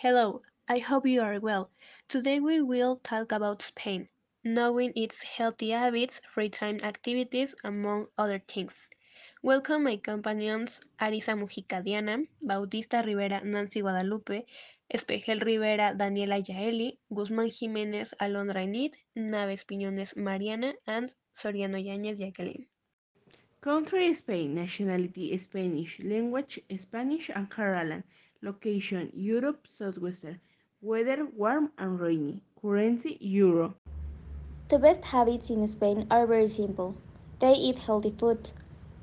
Hello, I hope you are well. Today we will talk about Spain, knowing its healthy habits, free time activities, among other things. Welcome my companions Arisa Mujica Diana, Bautista Rivera Nancy Guadalupe, Espejel Rivera Daniela Yaeli, Guzmán Jiménez Alondra Enid, Naves Piñones Mariana, and Soriano Yáñez Jacqueline. Country Spain, nationality Spanish, language Spanish and Catalan, location Europe, southwestern, weather warm and rainy, currency euro. The best habits in Spain are very simple. They eat healthy food,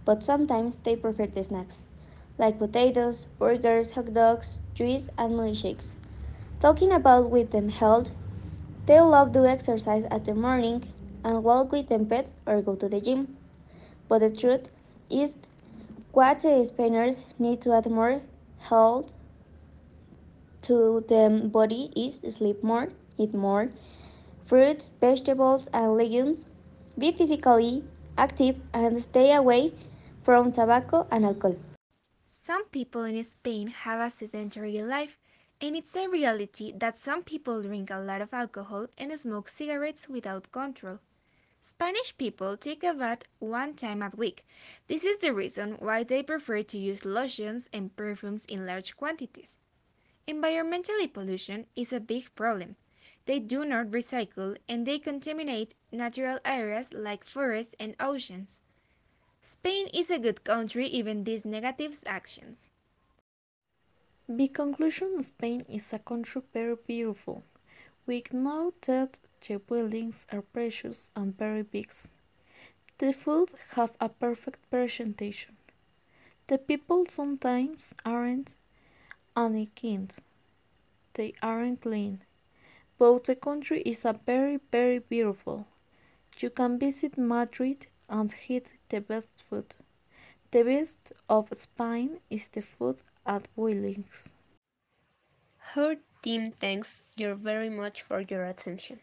but sometimes they prefer the snacks, like potatoes, burgers, hot dogs, juice, and milkshakes. Talking about with them health, they love to exercise at the morning and walk with them pets or go to the gym. But the truth is what the Spaniards need to add more health to the body is sleep more, eat more, fruits, vegetables, and legumes, be physically active, and stay away from tobacco and alcohol. Some people in Spain have a sedentary life, and it's a reality that some people drink a lot of alcohol and smoke cigarettes without control. Spanish people take a bath one time a week. This is the reason why they prefer to use lotions and perfumes in large quantities. Environmental pollution is a big problem. They do not recycle and they contaminate natural areas like forests and oceans. Spain is a good country even these negative actions. By conclusion, Spain is a country very beautiful. We know that the buildings are precious and very big. The food have a perfect presentation. The people sometimes aren't any kind. They aren't clean. But the country is a very very beautiful. You can visit Madrid and eat the best food. The best of Spain is the food at Willings. Her team thanks you very much for your attention.